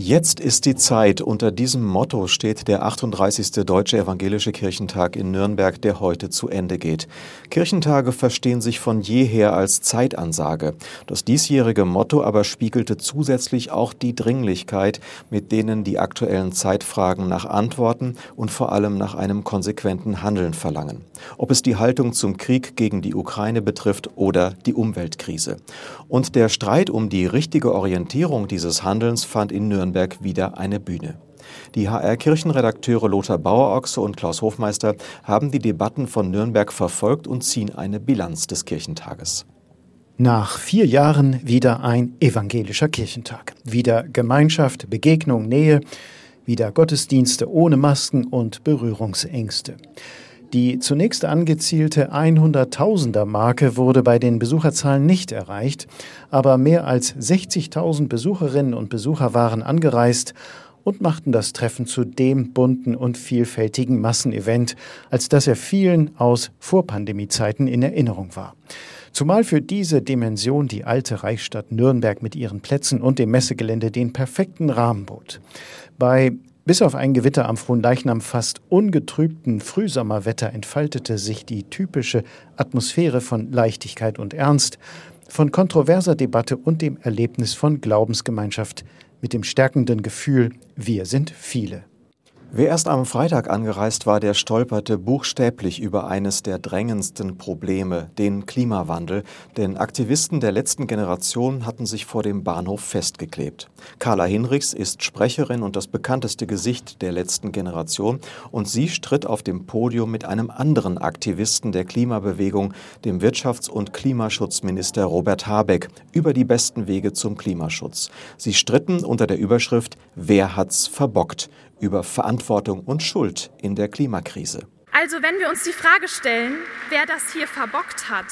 Jetzt ist die Zeit. Unter diesem Motto steht der 38. Deutsche Evangelische Kirchentag in Nürnberg, der heute zu Ende geht. Kirchentage verstehen sich von jeher als Zeitansage. Das diesjährige Motto aber spiegelte zusätzlich auch die Dringlichkeit, mit denen die aktuellen Zeitfragen nach Antworten und vor allem nach einem konsequenten Handeln verlangen. Ob es die Haltung zum Krieg gegen die Ukraine betrifft oder die Umweltkrise. Und der Streit um die richtige Orientierung dieses Handelns fand in Nürnberg Nürnberg wieder eine Bühne. Die HR-Kirchenredakteure Lothar Bauerochse und Klaus Hofmeister haben die Debatten von Nürnberg verfolgt und ziehen eine Bilanz des Kirchentages. Nach vier Jahren wieder ein evangelischer Kirchentag. Wieder Gemeinschaft, Begegnung, Nähe, wieder Gottesdienste ohne Masken und Berührungsängste. Die zunächst angezielte 100.000er Marke wurde bei den Besucherzahlen nicht erreicht, aber mehr als 60.000 Besucherinnen und Besucher waren angereist und machten das Treffen zu dem bunten und vielfältigen Massenevent, als das er vielen aus Vorpandemiezeiten in Erinnerung war. Zumal für diese Dimension die alte Reichsstadt Nürnberg mit ihren Plätzen und dem Messegelände den perfekten Rahmen bot. Bei bis auf ein Gewitter am Fronleichnam fast ungetrübten Frühsommerwetter entfaltete sich die typische Atmosphäre von Leichtigkeit und Ernst, von kontroverser Debatte und dem Erlebnis von Glaubensgemeinschaft mit dem stärkenden Gefühl, wir sind viele. Wer erst am Freitag angereist war, der stolperte buchstäblich über eines der drängendsten Probleme, den Klimawandel, denn Aktivisten der letzten Generation hatten sich vor dem Bahnhof festgeklebt. Carla Hinrichs ist Sprecherin und das bekannteste Gesicht der letzten Generation und sie stritt auf dem Podium mit einem anderen Aktivisten der Klimabewegung, dem Wirtschafts- und Klimaschutzminister Robert Habeck, über die besten Wege zum Klimaschutz. Sie stritten unter der Überschrift Wer hat's verbockt? Über Verantwortung und Schuld in der Klimakrise. Also wenn wir uns die Frage stellen, wer das hier verbockt hat,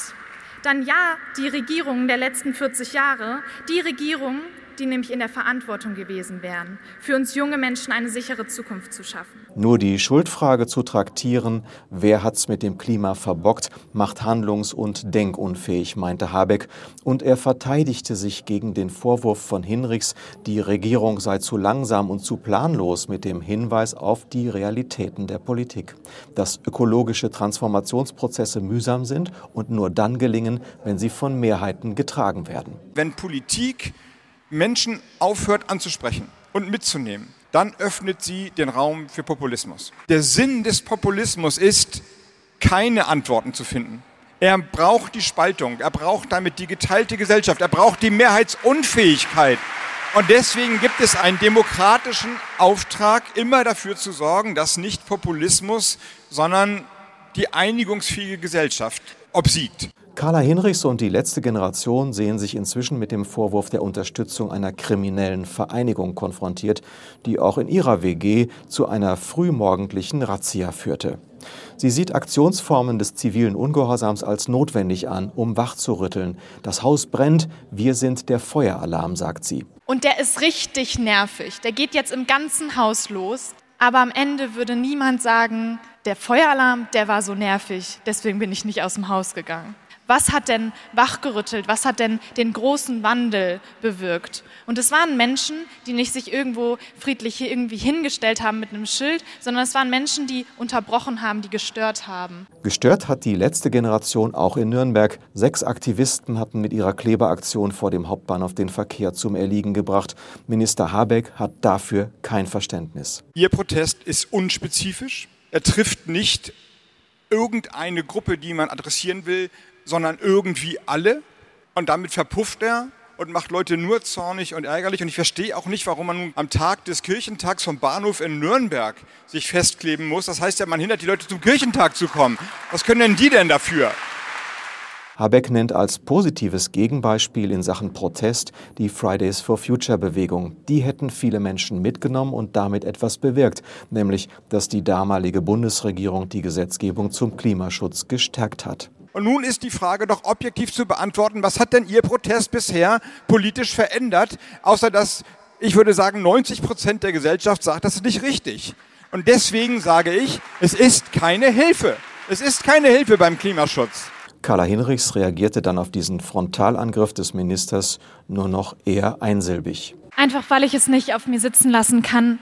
dann ja die Regierungen der letzten 40 Jahre, die Regierungen, die nämlich in der Verantwortung gewesen wären, für uns junge Menschen eine sichere Zukunft zu schaffen. Nur die Schuldfrage zu traktieren, wer hat's mit dem Klima verbockt, macht handlungs- und denkunfähig, meinte Habeck. Und er verteidigte sich gegen den Vorwurf von Hinrichs, die Regierung sei zu langsam und zu planlos mit dem Hinweis auf die Realitäten der Politik. Dass ökologische Transformationsprozesse mühsam sind und nur dann gelingen, wenn sie von Mehrheiten getragen werden. Wenn Politik Menschen aufhört anzusprechen und mitzunehmen, dann öffnet sie den Raum für Populismus. Der Sinn des Populismus ist, keine Antworten zu finden. Er braucht die Spaltung, er braucht damit die geteilte Gesellschaft, er braucht die Mehrheitsunfähigkeit. Und deswegen gibt es einen demokratischen Auftrag, immer dafür zu sorgen, dass nicht Populismus, sondern die einigungsfähige Gesellschaft obsiegt. Carla Hinrichs und die letzte Generation sehen sich inzwischen mit dem Vorwurf der Unterstützung einer kriminellen Vereinigung konfrontiert, die auch in ihrer WG zu einer frühmorgendlichen Razzia führte. Sie sieht Aktionsformen des zivilen Ungehorsams als notwendig an, um wachzurütteln. Das Haus brennt, wir sind der Feueralarm, sagt sie. Und der ist richtig nervig. Der geht jetzt im ganzen Haus los. Aber am Ende würde niemand sagen, der Feueralarm, der war so nervig, deswegen bin ich nicht aus dem Haus gegangen. Was hat denn wachgerüttelt? Was hat denn den großen Wandel bewirkt? Und es waren Menschen, die nicht sich irgendwo friedlich hier irgendwie hingestellt haben mit einem Schild, sondern es waren Menschen, die unterbrochen haben, die gestört haben. Gestört hat die letzte Generation auch in Nürnberg. Sechs Aktivisten hatten mit ihrer Kleberaktion vor dem Hauptbahnhof den Verkehr zum Erliegen gebracht. Minister Habeck hat dafür kein Verständnis. Ihr Protest ist unspezifisch. Er trifft nicht irgendeine Gruppe, die man adressieren will, sondern irgendwie alle. Und damit verpufft er und macht Leute nur zornig und ärgerlich. Und ich verstehe auch nicht, warum man nun am Tag des Kirchentags vom Bahnhof in Nürnberg sich festkleben muss. Das heißt ja, man hindert die Leute zum Kirchentag zu kommen. Was können denn die denn dafür? Habeck nennt als positives Gegenbeispiel in Sachen Protest die Fridays for Future Bewegung. Die hätten viele Menschen mitgenommen und damit etwas bewirkt, nämlich dass die damalige Bundesregierung die Gesetzgebung zum Klimaschutz gestärkt hat. Und nun ist die Frage doch objektiv zu beantworten, was hat denn Ihr Protest bisher politisch verändert, außer dass, ich würde sagen, 90 Prozent der Gesellschaft sagt, das ist nicht richtig. Und deswegen sage ich, es ist keine Hilfe. Es ist keine Hilfe beim Klimaschutz. Carla Hinrichs reagierte dann auf diesen Frontalangriff des Ministers nur noch eher einsilbig. Einfach weil ich es nicht auf mir sitzen lassen kann,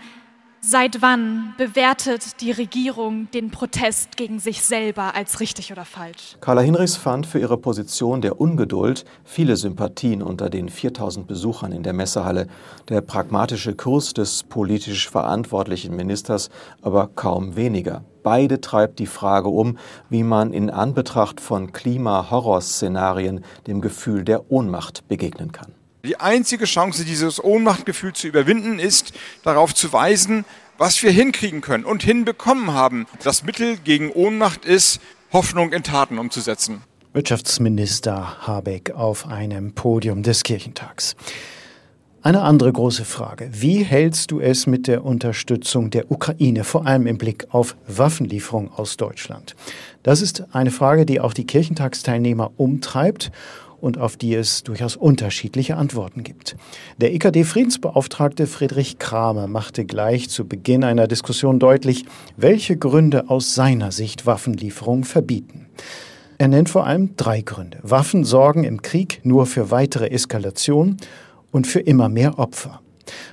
Seit wann bewertet die Regierung den Protest gegen sich selber als richtig oder falsch? Carla Hinrichs fand für ihre Position der Ungeduld viele Sympathien unter den 4000 Besuchern in der Messehalle. Der pragmatische Kurs des politisch verantwortlichen Ministers aber kaum weniger. Beide treibt die Frage um, wie man in Anbetracht von Klima-Horrorszenarien dem Gefühl der Ohnmacht begegnen kann. Die einzige Chance, dieses Ohnmachtgefühl zu überwinden, ist, darauf zu weisen, was wir hinkriegen können und hinbekommen haben. Das Mittel gegen Ohnmacht ist, Hoffnung in Taten umzusetzen. Wirtschaftsminister Habeck auf einem Podium des Kirchentags. Eine andere große Frage. Wie hältst du es mit der Unterstützung der Ukraine, vor allem im Blick auf Waffenlieferungen aus Deutschland? Das ist eine Frage, die auch die Kirchentagsteilnehmer umtreibt und auf die es durchaus unterschiedliche Antworten gibt. Der EKD-Friedensbeauftragte Friedrich Kramer machte gleich zu Beginn einer Diskussion deutlich, welche Gründe aus seiner Sicht Waffenlieferungen verbieten. Er nennt vor allem drei Gründe. Waffen sorgen im Krieg nur für weitere Eskalation und für immer mehr Opfer.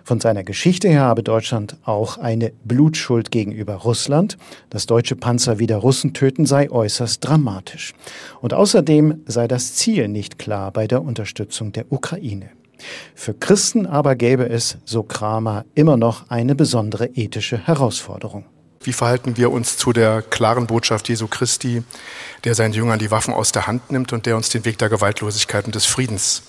Von seiner Geschichte her habe Deutschland auch eine Blutschuld gegenüber Russland. Dass deutsche Panzer wieder Russen töten sei äußerst dramatisch. Und außerdem sei das Ziel nicht klar bei der Unterstützung der Ukraine. Für Christen aber gäbe es, so Kramer, immer noch eine besondere ethische Herausforderung. Wie verhalten wir uns zu der klaren Botschaft Jesu Christi, der seinen Jüngern die Waffen aus der Hand nimmt und der uns den Weg der Gewaltlosigkeit und des Friedens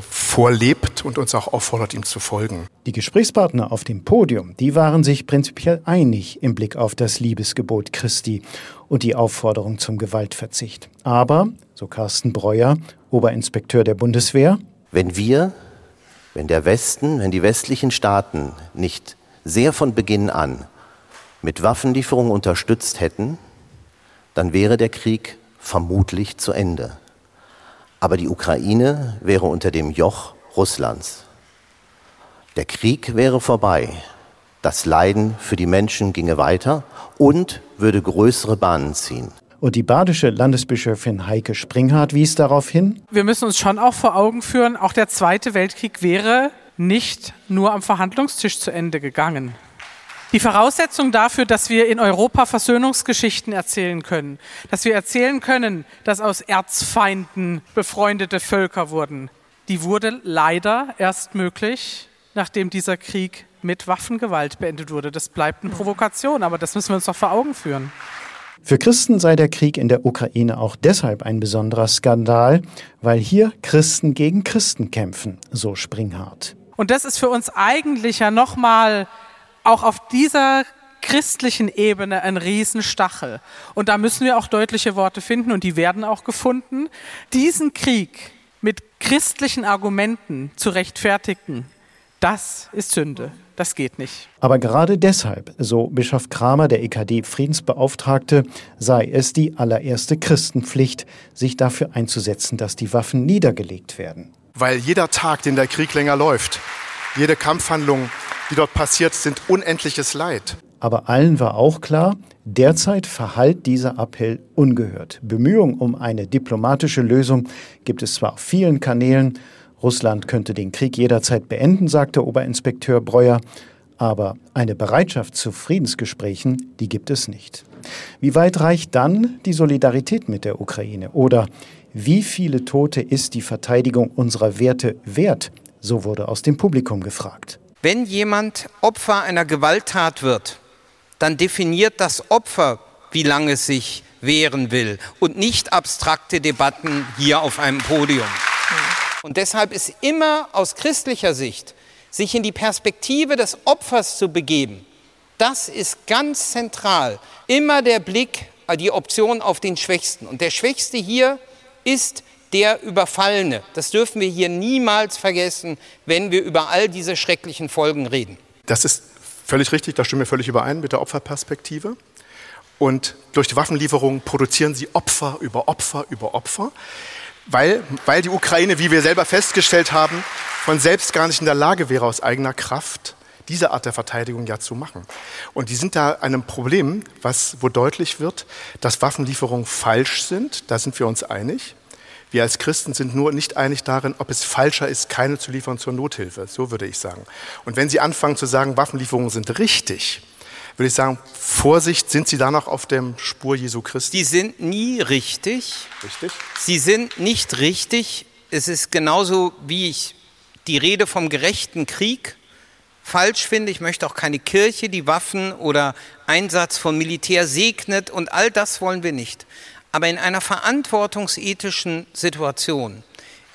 vorlebt und uns auch auffordert, ihm zu folgen. Die Gesprächspartner auf dem Podium, die waren sich prinzipiell einig im Blick auf das Liebesgebot Christi und die Aufforderung zum Gewaltverzicht. Aber, so Carsten Breuer, Oberinspekteur der Bundeswehr, wenn wir, wenn der Westen, wenn die westlichen Staaten nicht sehr von Beginn an mit Waffenlieferungen unterstützt hätten, dann wäre der Krieg vermutlich zu Ende. Aber die Ukraine wäre unter dem Joch Russlands. Der Krieg wäre vorbei. Das Leiden für die Menschen ginge weiter und würde größere Bahnen ziehen. Und die badische Landesbischöfin Heike Springhardt wies darauf hin. Wir müssen uns schon auch vor Augen führen, auch der Zweite Weltkrieg wäre nicht nur am Verhandlungstisch zu Ende gegangen. Die Voraussetzung dafür, dass wir in Europa Versöhnungsgeschichten erzählen können, dass wir erzählen können, dass aus Erzfeinden befreundete Völker wurden, die wurde leider erst möglich, nachdem dieser Krieg mit Waffengewalt beendet wurde. Das bleibt eine Provokation, aber das müssen wir uns doch vor Augen führen. Für Christen sei der Krieg in der Ukraine auch deshalb ein besonderer Skandal, weil hier Christen gegen Christen kämpfen, so Springhardt. Und das ist für uns eigentlich ja nochmal auch auf dieser christlichen Ebene ein Riesenstachel. Und da müssen wir auch deutliche Worte finden und die werden auch gefunden. Diesen Krieg mit christlichen Argumenten zu rechtfertigen, das ist Sünde. Das geht nicht. Aber gerade deshalb, so Bischof Kramer, der EKD-Friedensbeauftragte, sei es die allererste Christenpflicht, sich dafür einzusetzen, dass die Waffen niedergelegt werden. Weil jeder Tag, den der Krieg länger läuft, jede Kampfhandlung die dort passiert, sind unendliches Leid. Aber allen war auch klar, derzeit verhallt dieser Appell ungehört. Bemühungen um eine diplomatische Lösung gibt es zwar auf vielen Kanälen, Russland könnte den Krieg jederzeit beenden, sagte Oberinspekteur Breuer, aber eine Bereitschaft zu Friedensgesprächen, die gibt es nicht. Wie weit reicht dann die Solidarität mit der Ukraine? Oder wie viele Tote ist die Verteidigung unserer Werte wert? So wurde aus dem Publikum gefragt. Wenn jemand Opfer einer Gewalttat wird, dann definiert das Opfer, wie lange es sich wehren will und nicht abstrakte Debatten hier auf einem Podium. Und deshalb ist immer aus christlicher Sicht, sich in die Perspektive des Opfers zu begeben, das ist ganz zentral. Immer der Blick, die Option auf den Schwächsten. Und der Schwächste hier ist der Überfallene. Das dürfen wir hier niemals vergessen, wenn wir über all diese schrecklichen Folgen reden. Das ist völlig richtig, da stimmen wir völlig überein mit der Opferperspektive. Und durch die Waffenlieferungen produzieren sie Opfer über Opfer über Opfer, weil, weil die Ukraine, wie wir selber festgestellt haben, von selbst gar nicht in der Lage wäre, aus eigener Kraft diese Art der Verteidigung ja zu machen. Und die sind da einem Problem, was, wo deutlich wird, dass Waffenlieferungen falsch sind, da sind wir uns einig. Wir als Christen sind nur nicht einig darin, ob es falscher ist, keine zu liefern zur Nothilfe. So würde ich sagen. Und wenn Sie anfangen zu sagen, Waffenlieferungen sind richtig, würde ich sagen, Vorsicht, sind Sie da noch auf der Spur Jesu Christi? Die sind nie richtig. Richtig. Sie sind nicht richtig. Es ist genauso, wie ich die Rede vom gerechten Krieg falsch finde. Ich möchte auch keine Kirche, die Waffen oder Einsatz von Militär segnet und all das wollen wir nicht. Aber in einer verantwortungsethischen Situation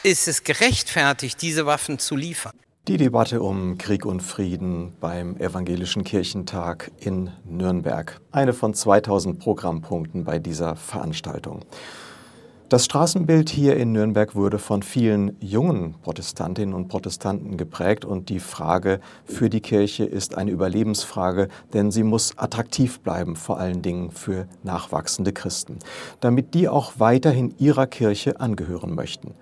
ist es gerechtfertigt, diese Waffen zu liefern. Die Debatte um Krieg und Frieden beim Evangelischen Kirchentag in Nürnberg. Eine von 2000 Programmpunkten bei dieser Veranstaltung. Das Straßenbild hier in Nürnberg wurde von vielen jungen Protestantinnen und Protestanten geprägt und die Frage für die Kirche ist eine Überlebensfrage, denn sie muss attraktiv bleiben, vor allen Dingen für nachwachsende Christen, damit die auch weiterhin ihrer Kirche angehören möchten.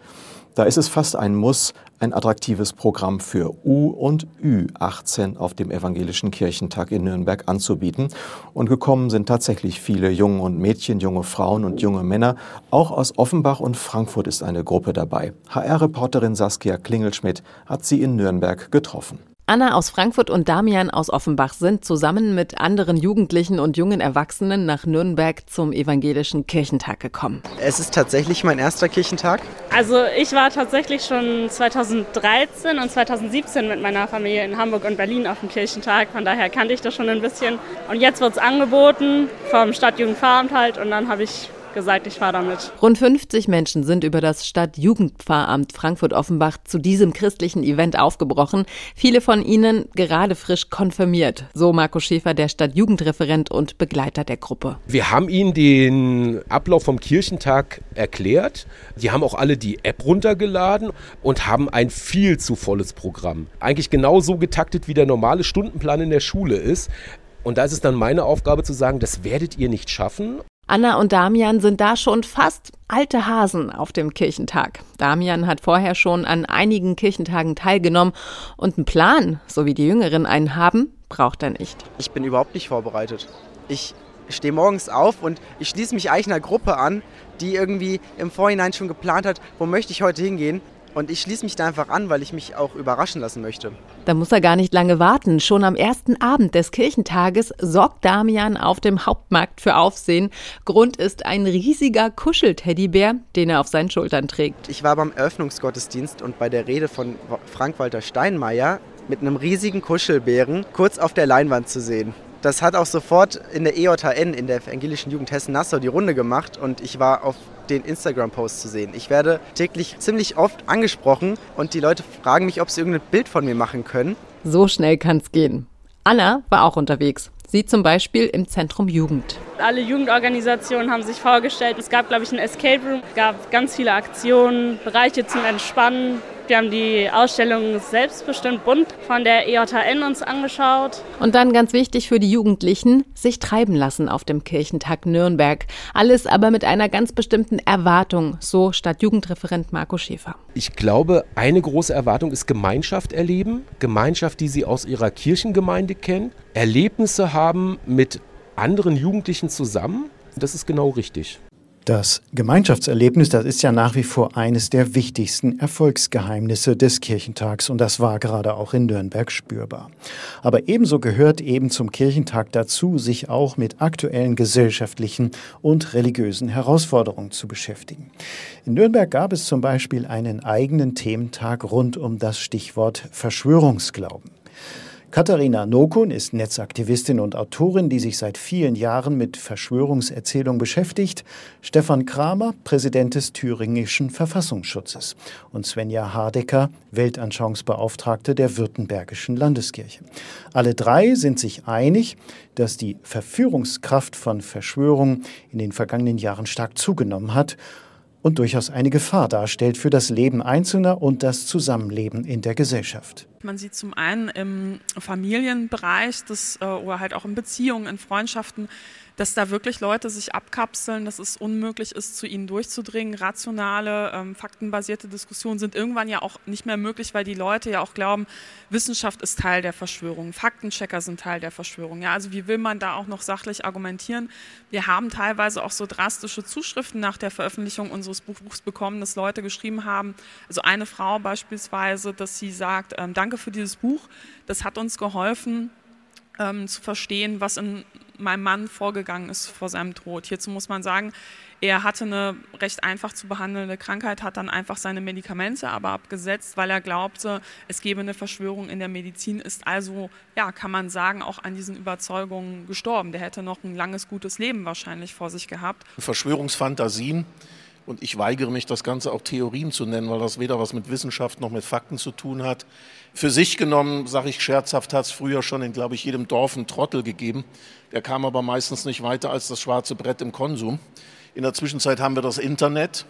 Da ist es fast ein Muss, ein attraktives Programm für U- und Ü18 auf dem Evangelischen Kirchentag in Nürnberg anzubieten. Und gekommen sind tatsächlich viele Junge und Mädchen, junge Frauen und junge Männer. Auch aus Offenbach und Frankfurt ist eine Gruppe dabei. HR-Reporterin Saskia Klingelschmidt hat sie in Nürnberg getroffen. Anna aus Frankfurt und Damian aus Offenbach sind zusammen mit anderen Jugendlichen und jungen Erwachsenen nach Nürnberg zum Evangelischen Kirchentag gekommen. Es ist tatsächlich mein erster Kirchentag. Also ich war tatsächlich schon 2013 und 2017 mit meiner Familie in Hamburg und Berlin auf dem Kirchentag. Von daher kannte ich das schon ein bisschen. Und jetzt wird es angeboten vom Stadtjugendpfarramt halt und dann habe ich gesagt, ich fahre damit. Rund 50 Menschen sind über das Stadtjugendpfarramt Frankfurt-Offenbach zu diesem christlichen Event aufgebrochen. Viele von ihnen gerade frisch konfirmiert. So Marco Schäfer, der Stadtjugendreferent und Begleiter der Gruppe. Wir haben ihnen den Ablauf vom Kirchentag erklärt. Die haben auch alle die App runtergeladen und haben ein viel zu volles Programm. Eigentlich genauso getaktet, wie der normale Stundenplan in der Schule ist. Und da ist es dann meine Aufgabe zu sagen, das werdet ihr nicht schaffen. Anna und Damian sind da schon fast alte Hasen auf dem Kirchentag. Damian hat vorher schon an einigen Kirchentagen teilgenommen und einen Plan, so wie die Jüngeren einen haben, braucht er nicht. Ich bin überhaupt nicht vorbereitet. Ich stehe morgens auf und ich schließe mich eigentlich einer Gruppe an, die irgendwie im Vorhinein schon geplant hat, wo möchte ich heute hingehen. Und ich schließe mich da einfach an, weil ich mich auch überraschen lassen möchte. Da muss er gar nicht lange warten. Schon am ersten Abend des Kirchentages sorgt Damian auf dem Hauptmarkt für Aufsehen. Grund ist ein riesiger Kuschelteddybär, den er auf seinen Schultern trägt. Ich war beim Eröffnungsgottesdienst und bei der Rede von Frank-Walter Steinmeier mit einem riesigen Kuschelbären kurz auf der Leinwand zu sehen. Das hat auch sofort in der EJN, in der Evangelischen Jugend Hessen-Nassau, die Runde gemacht und ich war auf den Instagram-Post zu sehen. Ich werde täglich ziemlich oft angesprochen und die Leute fragen mich, ob sie irgendein Bild von mir machen können. So schnell kann es gehen. Anna war auch unterwegs. Sie zum Beispiel im Zentrum Jugend. Alle Jugendorganisationen haben sich vorgestellt. Es gab, glaube ich, ein Escape Room, es gab ganz viele Aktionen, Bereiche zum Entspannen. Wir haben die Ausstellung Selbstbestimmt bunt von der EJN uns angeschaut. Und dann ganz wichtig für die Jugendlichen, sich treiben lassen auf dem Kirchentag Nürnberg. Alles aber mit einer ganz bestimmten Erwartung, so Stadtjugendreferent Marco Schäfer. Ich glaube, eine große Erwartung ist Gemeinschaft erleben. Gemeinschaft, die sie aus ihrer Kirchengemeinde kennen. Erlebnisse haben mit anderen Jugendlichen zusammen. Das ist genau richtig. Das Gemeinschaftserlebnis, das ist ja nach wie vor eines der wichtigsten Erfolgsgeheimnisse des Kirchentags und das war gerade auch in Nürnberg spürbar. Aber ebenso gehört eben zum Kirchentag dazu, sich auch mit aktuellen gesellschaftlichen und religiösen Herausforderungen zu beschäftigen. In Nürnberg gab es zum Beispiel einen eigenen Thementag rund um das Stichwort Verschwörungsglauben. Katharina Nokun ist Netzaktivistin und Autorin, die sich seit vielen Jahren mit Verschwörungserzählung beschäftigt. Stefan Kramer, Präsident des thüringischen Verfassungsschutzes. Und Svenja Hardecker, Weltanschauungsbeauftragte der Württembergischen Landeskirche. Alle drei sind sich einig, dass die Verführungskraft von Verschwörungen in den vergangenen Jahren stark zugenommen hat und durchaus eine Gefahr darstellt für das Leben Einzelner und das Zusammenleben in der Gesellschaft. Man sieht zum einen im Familienbereich das, oder halt auch in Beziehungen, in Freundschaften, dass da wirklich Leute sich abkapseln, dass es unmöglich ist, zu ihnen durchzudringen. Rationale, ähm, faktenbasierte Diskussionen sind irgendwann ja auch nicht mehr möglich, weil die Leute ja auch glauben, Wissenschaft ist Teil der Verschwörung, Faktenchecker sind Teil der Verschwörung. Ja, also wie will man da auch noch sachlich argumentieren? Wir haben teilweise auch so drastische Zuschriften nach der Veröffentlichung unseres Buchs bekommen, dass Leute geschrieben haben, also eine Frau beispielsweise, dass sie sagt, ähm, danke für dieses Buch, das hat uns geholfen, ähm, zu verstehen, was in meinem Mann vorgegangen ist vor seinem Tod. Hierzu muss man sagen, er hatte eine recht einfach zu behandelnde Krankheit, hat dann einfach seine Medikamente aber abgesetzt, weil er glaubte, es gebe eine Verschwörung in der Medizin, ist also, ja, kann man sagen, auch an diesen Überzeugungen gestorben. Der hätte noch ein langes, gutes Leben wahrscheinlich vor sich gehabt. Verschwörungsfantasien und ich weigere mich, das Ganze auch Theorien zu nennen, weil das weder was mit Wissenschaft noch mit Fakten zu tun hat. Für sich genommen, sage ich scherzhaft, hat es früher schon in, glaube ich, jedem Dorf einen Trottel gegeben. Der kam aber meistens nicht weiter als das schwarze Brett im Konsum. In der Zwischenzeit haben wir das Internet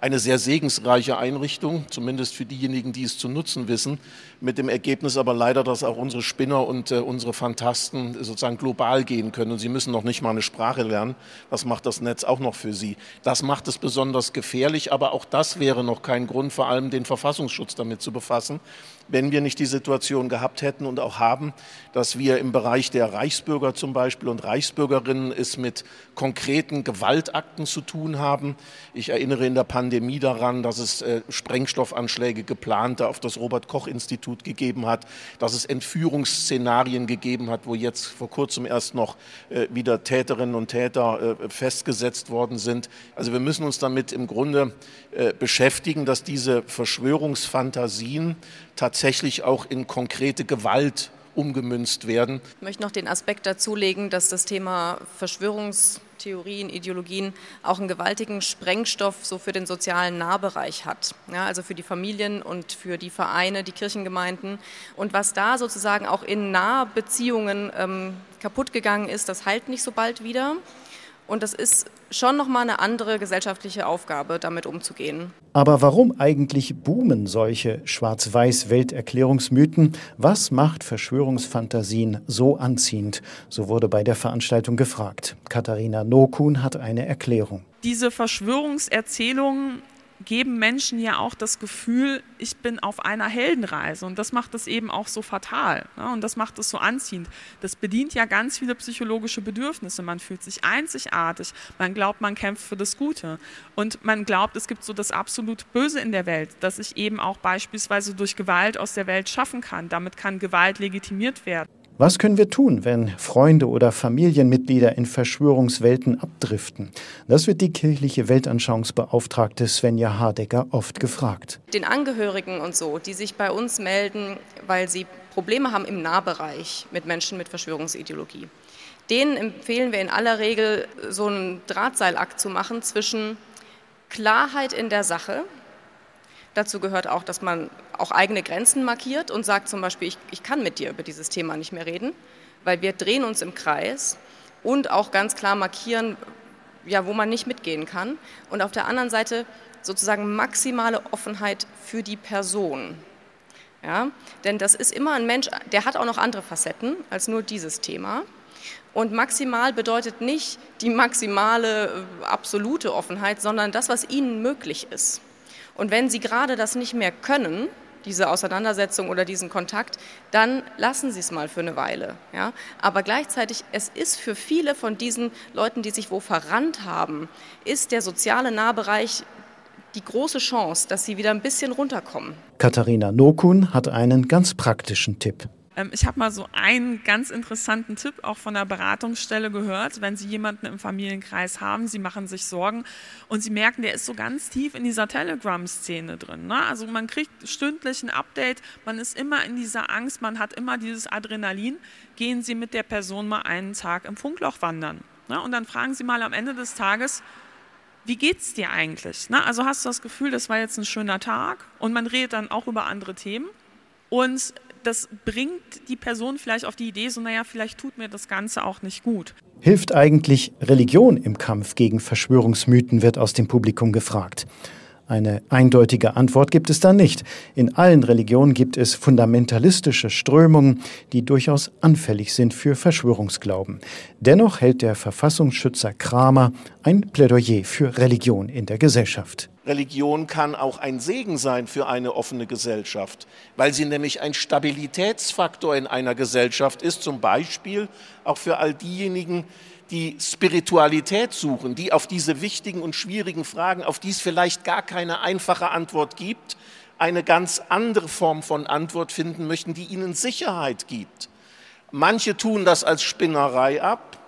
eine sehr segensreiche Einrichtung, zumindest für diejenigen, die es zu nutzen wissen, mit dem Ergebnis aber leider, dass auch unsere Spinner und äh, unsere Fantasten sozusagen global gehen können und sie müssen noch nicht mal eine Sprache lernen. Das macht das Netz auch noch für sie. Das macht es besonders gefährlich, aber auch das wäre noch kein Grund, vor allem den Verfassungsschutz damit zu befassen, wenn wir nicht die Situation gehabt hätten und auch haben, dass wir im Bereich der Reichsbürger zum Beispiel und Reichsbürgerinnen es mit konkreten Gewaltakten zu tun haben. Ich erinnere in der Pandemie daran, dass es äh, Sprengstoffanschläge geplante auf das Robert Koch Institut gegeben hat, dass es Entführungsszenarien gegeben hat, wo jetzt vor kurzem erst noch äh, wieder Täterinnen und Täter äh, festgesetzt worden sind. Also wir müssen uns damit im Grunde beschäftigen, dass diese Verschwörungsfantasien tatsächlich auch in konkrete Gewalt umgemünzt werden. Ich möchte noch den Aspekt dazulegen, dass das Thema Verschwörungstheorien, Ideologien auch einen gewaltigen Sprengstoff so für den sozialen Nahbereich hat. Ja, also für die Familien und für die Vereine, die Kirchengemeinden. Und was da sozusagen auch in Nahbeziehungen ähm, kaputt gegangen ist, das heilt nicht so bald wieder. Und das ist schon nochmal eine andere gesellschaftliche Aufgabe, damit umzugehen. Aber warum eigentlich boomen solche Schwarz-Weiß-Welterklärungsmythen? Was macht Verschwörungsfantasien so anziehend? So wurde bei der Veranstaltung gefragt. Katharina Nokun hat eine Erklärung. Diese Verschwörungserzählungen geben Menschen ja auch das Gefühl, ich bin auf einer Heldenreise. Und das macht es eben auch so fatal. Ne? Und das macht es so anziehend. Das bedient ja ganz viele psychologische Bedürfnisse. Man fühlt sich einzigartig. Man glaubt, man kämpft für das Gute. Und man glaubt, es gibt so das absolut Böse in der Welt, das ich eben auch beispielsweise durch Gewalt aus der Welt schaffen kann. Damit kann Gewalt legitimiert werden. Was können wir tun, wenn Freunde oder Familienmitglieder in Verschwörungswelten abdriften? Das wird die kirchliche Weltanschauungsbeauftragte Svenja Hardecker oft gefragt. Den Angehörigen und so, die sich bei uns melden, weil sie Probleme haben im Nahbereich mit Menschen mit Verschwörungsideologie. Denen empfehlen wir in aller Regel, so einen Drahtseilakt zu machen zwischen Klarheit in der Sache, Dazu gehört auch, dass man auch eigene Grenzen markiert und sagt zum Beispiel, ich, ich kann mit dir über dieses Thema nicht mehr reden, weil wir drehen uns im Kreis und auch ganz klar markieren, ja, wo man nicht mitgehen kann. Und auf der anderen Seite sozusagen maximale Offenheit für die Person. Ja, denn das ist immer ein Mensch, der hat auch noch andere Facetten als nur dieses Thema. Und maximal bedeutet nicht die maximale äh, absolute Offenheit, sondern das, was ihnen möglich ist. Und wenn Sie gerade das nicht mehr können, diese Auseinandersetzung oder diesen Kontakt, dann lassen Sie es mal für eine Weile. Ja? Aber gleichzeitig, es ist für viele von diesen Leuten, die sich wo verrannt haben, ist der soziale Nahbereich die große Chance, dass sie wieder ein bisschen runterkommen. Katharina Nokun hat einen ganz praktischen Tipp. Ähm, ich habe mal so einen ganz interessanten Tipp auch von der Beratungsstelle gehört, wenn Sie jemanden im Familienkreis haben, Sie machen sich Sorgen und Sie merken, der ist so ganz tief in dieser Telegram-Szene drin. Ne? Also man kriegt stündlich ein Update, man ist immer in dieser Angst, man hat immer dieses Adrenalin. Gehen Sie mit der Person mal einen Tag im Funkloch wandern. Ne? Und dann fragen Sie mal am Ende des Tages, wie geht's dir eigentlich? Ne? Also hast du das Gefühl, das war jetzt ein schöner Tag und man redet dann auch über andere Themen. Und das bringt die Person vielleicht auf die Idee, so naja, vielleicht tut mir das Ganze auch nicht gut. Hilft eigentlich Religion im Kampf gegen Verschwörungsmythen, wird aus dem Publikum gefragt. Eine eindeutige Antwort gibt es da nicht. In allen Religionen gibt es fundamentalistische Strömungen, die durchaus anfällig sind für Verschwörungsglauben. Dennoch hält der Verfassungsschützer Kramer ein Plädoyer für Religion in der Gesellschaft. Religion kann auch ein Segen sein für eine offene Gesellschaft, weil sie nämlich ein Stabilitätsfaktor in einer Gesellschaft ist, zum Beispiel auch für all diejenigen, die Spiritualität suchen, die auf diese wichtigen und schwierigen Fragen, auf die es vielleicht gar keine einfache Antwort gibt, eine ganz andere Form von Antwort finden möchten, die ihnen Sicherheit gibt. Manche tun das als Spinnerei ab,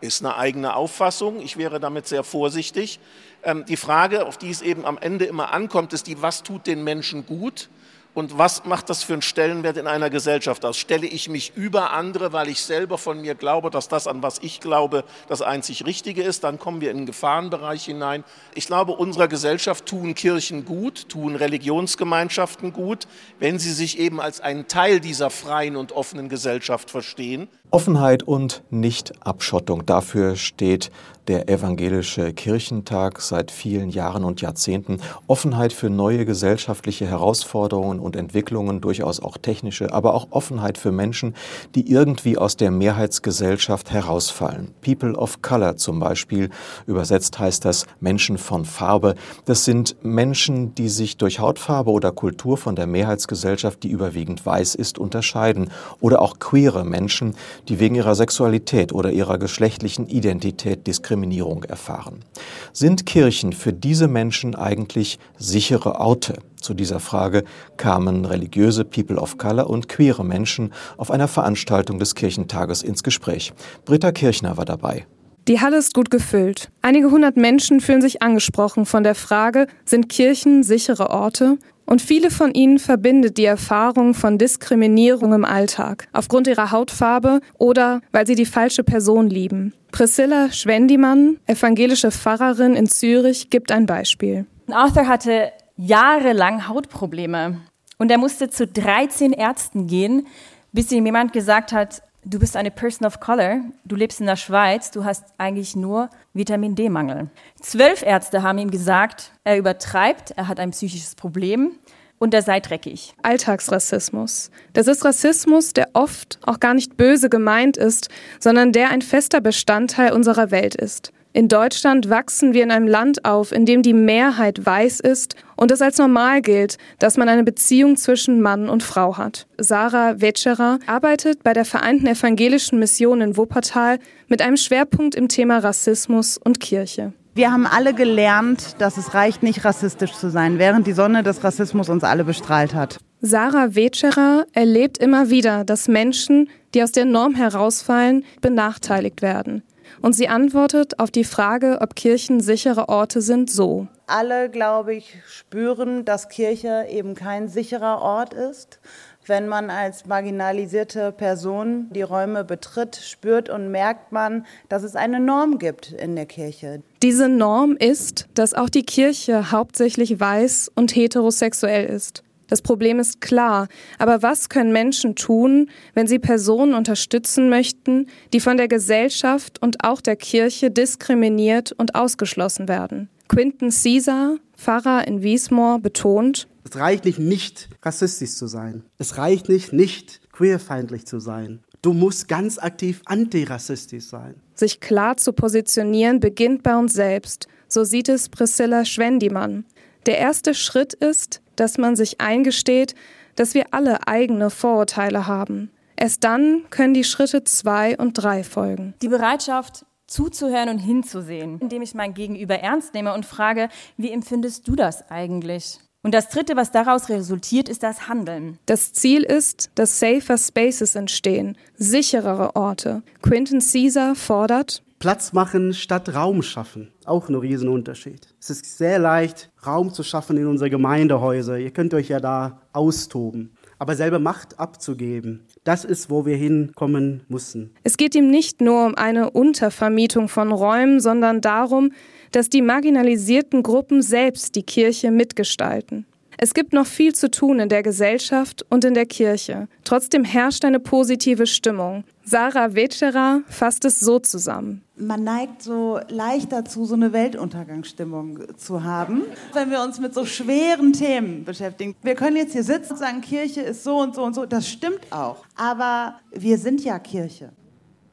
ist eine eigene Auffassung. Ich wäre damit sehr vorsichtig. Ähm, die Frage, auf die es eben am Ende immer ankommt, ist die, was tut den Menschen gut? Und was macht das für einen Stellenwert in einer Gesellschaft aus? Stelle ich mich über andere, weil ich selber von mir glaube, dass das, an was ich glaube, das einzig Richtige ist? Dann kommen wir in einen Gefahrenbereich hinein. Ich glaube, unserer Gesellschaft tun Kirchen gut, tun Religionsgemeinschaften gut, wenn sie sich eben als einen Teil dieser freien und offenen Gesellschaft verstehen. Offenheit und Nicht-Abschottung. Dafür steht der Evangelische Kirchentag seit vielen Jahren und Jahrzehnten. Offenheit für neue gesellschaftliche Herausforderungen und Entwicklungen, durchaus auch technische, aber auch Offenheit für Menschen, die irgendwie aus der Mehrheitsgesellschaft herausfallen. People of Color zum Beispiel, übersetzt heißt das Menschen von Farbe. Das sind Menschen, die sich durch Hautfarbe oder Kultur von der Mehrheitsgesellschaft, die überwiegend weiß ist, unterscheiden. Oder auch queere Menschen, die wegen ihrer Sexualität oder ihrer geschlechtlichen Identität Diskriminierung erfahren. Sind Kirchen für diese Menschen eigentlich sichere Orte? Zu dieser Frage kamen religiöse People of Color und queere Menschen auf einer Veranstaltung des Kirchentages ins Gespräch. Britta Kirchner war dabei. Die Halle ist gut gefüllt. Einige hundert Menschen fühlen sich angesprochen von der Frage, sind Kirchen sichere Orte? Und viele von ihnen verbindet die Erfahrung von Diskriminierung im Alltag, aufgrund ihrer Hautfarbe oder weil sie die falsche Person lieben. Priscilla Schwendimann, evangelische Pfarrerin in Zürich, gibt ein Beispiel. Arthur hatte jahrelang Hautprobleme und er musste zu 13 Ärzten gehen, bis ihm jemand gesagt hat, du bist eine Person of Color, du lebst in der Schweiz, du hast eigentlich nur Vitamin D-Mangel. Zwölf Ärzte haben ihm gesagt, er übertreibt, er hat ein psychisches Problem und er sei dreckig. Alltagsrassismus. Das ist Rassismus, der oft auch gar nicht böse gemeint ist, sondern der ein fester Bestandteil unserer Welt ist. In Deutschland wachsen wir in einem Land auf, in dem die Mehrheit weiß ist und es als normal gilt, dass man eine Beziehung zwischen Mann und Frau hat. Sarah Wetscherer arbeitet bei der Vereinten Evangelischen Mission in Wuppertal mit einem Schwerpunkt im Thema Rassismus und Kirche. Wir haben alle gelernt, dass es reicht, nicht rassistisch zu sein, während die Sonne des Rassismus uns alle bestrahlt hat. Sarah Wetscherer erlebt immer wieder, dass Menschen, die aus der Norm herausfallen, benachteiligt werden. Und sie antwortet auf die Frage, ob Kirchen sichere Orte sind, so. Alle, glaube ich, spüren, dass Kirche eben kein sicherer Ort ist. Wenn man als marginalisierte Person die Räume betritt, spürt und merkt man, dass es eine Norm gibt in der Kirche. Diese Norm ist, dass auch die Kirche hauptsächlich weiß und heterosexuell ist. Das Problem ist klar, aber was können Menschen tun, wenn sie Personen unterstützen möchten, die von der Gesellschaft und auch der Kirche diskriminiert und ausgeschlossen werden? Quinton Caesar, Pfarrer in Wiesmoor, betont, es reicht nicht, nicht rassistisch zu sein. Es reicht nicht, nicht queerfeindlich zu sein. Du musst ganz aktiv antirassistisch sein. Sich klar zu positionieren beginnt bei uns selbst. So sieht es Priscilla Schwendimann. Der erste Schritt ist, dass man sich eingesteht, dass wir alle eigene Vorurteile haben. Erst dann können die Schritte zwei und drei folgen. Die Bereitschaft, zuzuhören und hinzusehen, indem ich mein Gegenüber ernst nehme und frage, wie empfindest du das eigentlich? Und das Dritte, was daraus resultiert, ist das Handeln. Das Ziel ist, dass safer Spaces entstehen, sicherere Orte. Quentin Caesar fordert, Platz machen statt Raum schaffen. Auch ein Riesenunterschied. Es ist sehr leicht, Raum zu schaffen in unsere Gemeindehäuser. Ihr könnt euch ja da austoben. Aber selber Macht abzugeben, das ist, wo wir hinkommen müssen. Es geht ihm nicht nur um eine Untervermietung von Räumen, sondern darum, dass die marginalisierten Gruppen selbst die Kirche mitgestalten. Es gibt noch viel zu tun in der Gesellschaft und in der Kirche. Trotzdem herrscht eine positive Stimmung. Sarah Wetscherer fasst es so zusammen. Man neigt so leicht dazu, so eine Weltuntergangsstimmung zu haben, wenn wir uns mit so schweren Themen beschäftigen. Wir können jetzt hier sitzen und sagen, Kirche ist so und so und so. Das stimmt auch. Aber wir sind ja Kirche.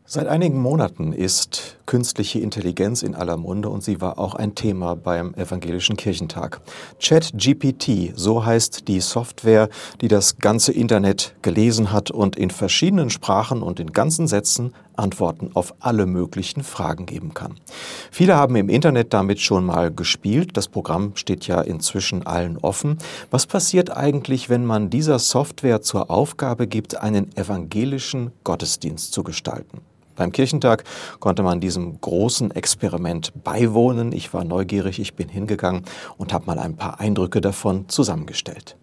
Seit einigen Monaten ist künstliche Intelligenz in aller Munde und sie war auch ein Thema beim Evangelischen Kirchentag. ChatGPT, so heißt die Software, die das ganze Internet gelesen hat und in verschiedenen Sprachen und in ganzen Sätzen Antworten auf alle möglichen Fragen geben kann. Viele haben im Internet damit schon mal gespielt. Das Programm steht ja inzwischen allen offen. Was passiert eigentlich, wenn man dieser Software zur Aufgabe gibt, einen evangelischen Gottesdienst zu gestalten? Beim Kirchentag konnte man diesem großen Experiment beiwohnen. Ich war neugierig, ich bin hingegangen und habe mal ein paar Eindrücke davon zusammengestellt.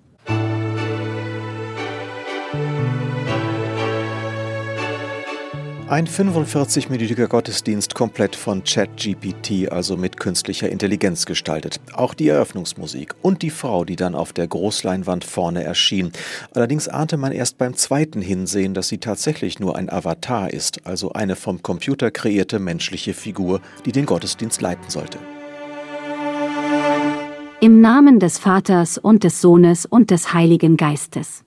Ein 45-minütiger Gottesdienst komplett von ChatGPT, also mit künstlicher Intelligenz gestaltet. Auch die Eröffnungsmusik und die Frau, die dann auf der Großleinwand vorne erschien. Allerdings ahnte man erst beim zweiten Hinsehen, dass sie tatsächlich nur ein Avatar ist, also eine vom Computer kreierte menschliche Figur, die den Gottesdienst leiten sollte. Im Namen des Vaters und des Sohnes und des Heiligen Geistes.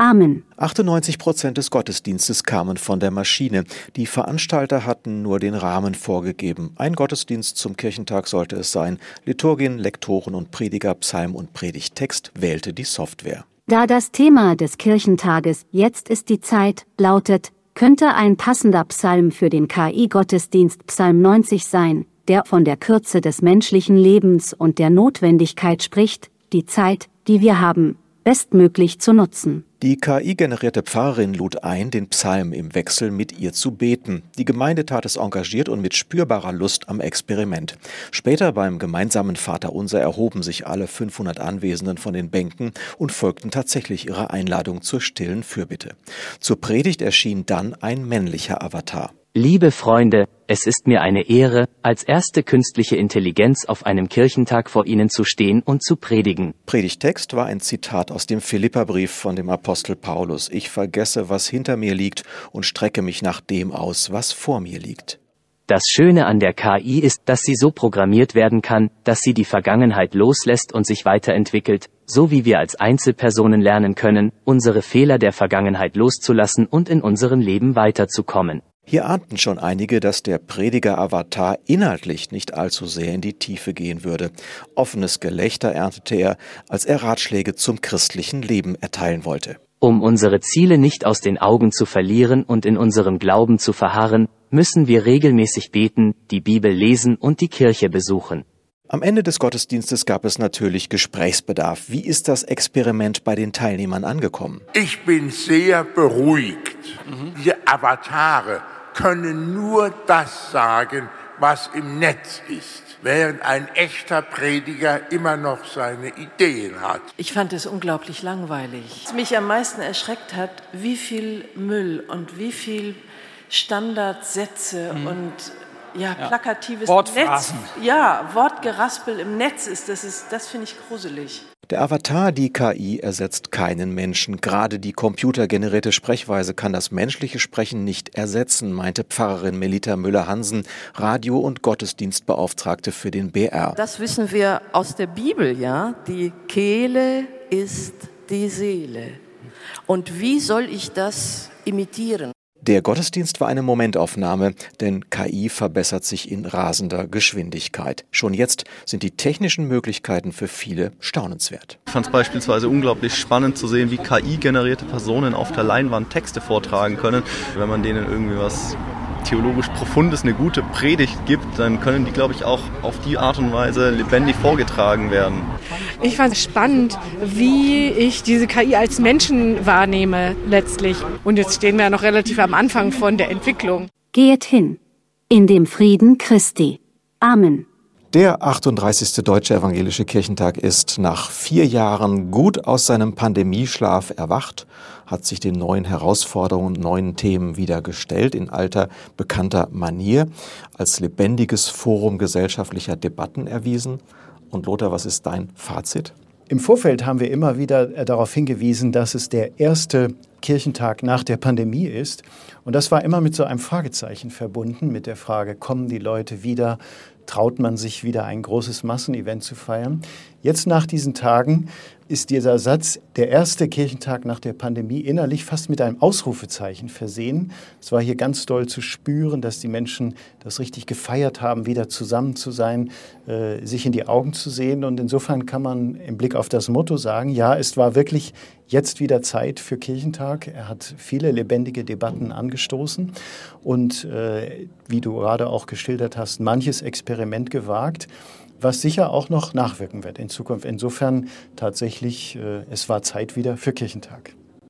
Amen. 98 Prozent des Gottesdienstes kamen von der Maschine. Die Veranstalter hatten nur den Rahmen vorgegeben. Ein Gottesdienst zum Kirchentag sollte es sein. Liturgien, Lektoren und Prediger, Psalm und Predigttext wählte die Software. Da das Thema des Kirchentages Jetzt ist die Zeit lautet, könnte ein passender Psalm für den KI-Gottesdienst Psalm 90 sein, der von der Kürze des menschlichen Lebens und der Notwendigkeit spricht, die Zeit, die wir haben, bestmöglich zu nutzen. Die KI-generierte Pfarrerin lud ein, den Psalm im Wechsel mit ihr zu beten. Die Gemeinde tat es engagiert und mit spürbarer Lust am Experiment. Später beim gemeinsamen Vaterunser erhoben sich alle 500 Anwesenden von den Bänken und folgten tatsächlich ihrer Einladung zur stillen Fürbitte. Zur Predigt erschien dann ein männlicher Avatar. Liebe Freunde, es ist mir eine Ehre, als erste künstliche Intelligenz auf einem Kirchentag vor Ihnen zu stehen und zu predigen. Predigtext war ein Zitat aus dem Philipperbrief von dem Apostel Paulus. Ich vergesse, was hinter mir liegt und strecke mich nach dem aus, was vor mir liegt. Das Schöne an der KI ist, dass sie so programmiert werden kann, dass sie die Vergangenheit loslässt und sich weiterentwickelt, so wie wir als Einzelpersonen lernen können, unsere Fehler der Vergangenheit loszulassen und in unserem Leben weiterzukommen. Hier ahnten schon einige, dass der Prediger-Avatar inhaltlich nicht allzu sehr in die Tiefe gehen würde. Offenes Gelächter erntete er, als er Ratschläge zum christlichen Leben erteilen wollte. Um unsere Ziele nicht aus den Augen zu verlieren und in unserem Glauben zu verharren, müssen wir regelmäßig beten, die Bibel lesen und die Kirche besuchen. Am Ende des Gottesdienstes gab es natürlich Gesprächsbedarf. Wie ist das Experiment bei den Teilnehmern angekommen? Ich bin sehr beruhigt. Mhm. Diese Avatare können nur das sagen, was im Netz ist, während ein echter Prediger immer noch seine Ideen hat. Ich fand es unglaublich langweilig. Was mich am meisten erschreckt hat, wie viel Müll und wie viel Standardsätze mhm. und ja, plakatives. Netz. Ja, Wortgeraspel im Netz ist, das ist, das finde ich gruselig. Der Avatar, die KI, ersetzt keinen Menschen. Gerade die computergenerierte Sprechweise kann das menschliche Sprechen nicht ersetzen, meinte Pfarrerin Melita Müller-Hansen, Radio- und Gottesdienstbeauftragte für den BR. Das wissen wir aus der Bibel, ja. Die Kehle ist die Seele. Und wie soll ich das imitieren? Der Gottesdienst war eine Momentaufnahme, denn KI verbessert sich in rasender Geschwindigkeit. Schon jetzt sind die technischen Möglichkeiten für viele staunenswert. Ich fand es beispielsweise unglaublich spannend zu sehen, wie KI-generierte Personen auf der Leinwand Texte vortragen können. Wenn man denen irgendwie was theologisch Profundes, eine gute Predigt gibt, dann können die, glaube ich, auch auf die Art und Weise lebendig vorgetragen werden. Ich fand es spannend, wie ich diese KI als Menschen wahrnehme letztlich. Und jetzt stehen wir ja noch relativ am Anfang von der Entwicklung. Geht hin. In dem Frieden Christi. Amen. Der 38. Deutsche Evangelische Kirchentag ist nach vier Jahren gut aus seinem Pandemieschlaf erwacht, hat sich den neuen Herausforderungen neuen Themen wieder gestellt, in alter bekannter Manier, als lebendiges Forum gesellschaftlicher Debatten erwiesen. Und Lothar, was ist dein Fazit? Im Vorfeld haben wir immer wieder äh, darauf hingewiesen, dass es der erste Kirchentag nach der Pandemie ist. Und das war immer mit so einem Fragezeichen verbunden, mit der Frage, kommen die Leute wieder, traut man sich wieder ein großes Massenevent zu feiern. Jetzt nach diesen Tagen ist dieser Satz, der erste Kirchentag nach der Pandemie, innerlich fast mit einem Ausrufezeichen versehen. Es war hier ganz doll zu spüren, dass die Menschen das richtig gefeiert haben, wieder zusammen zu sein, äh, sich in die Augen zu sehen. Und insofern kann man im Blick auf das Motto sagen, ja, es war wirklich jetzt wieder Zeit für Kirchentag. Er hat viele lebendige Debatten angestoßen und, äh, wie du gerade auch geschildert hast, manches Experiment gewagt was sicher auch noch nachwirken wird in Zukunft. Insofern tatsächlich, äh, es war Zeit wieder für Kirchentag.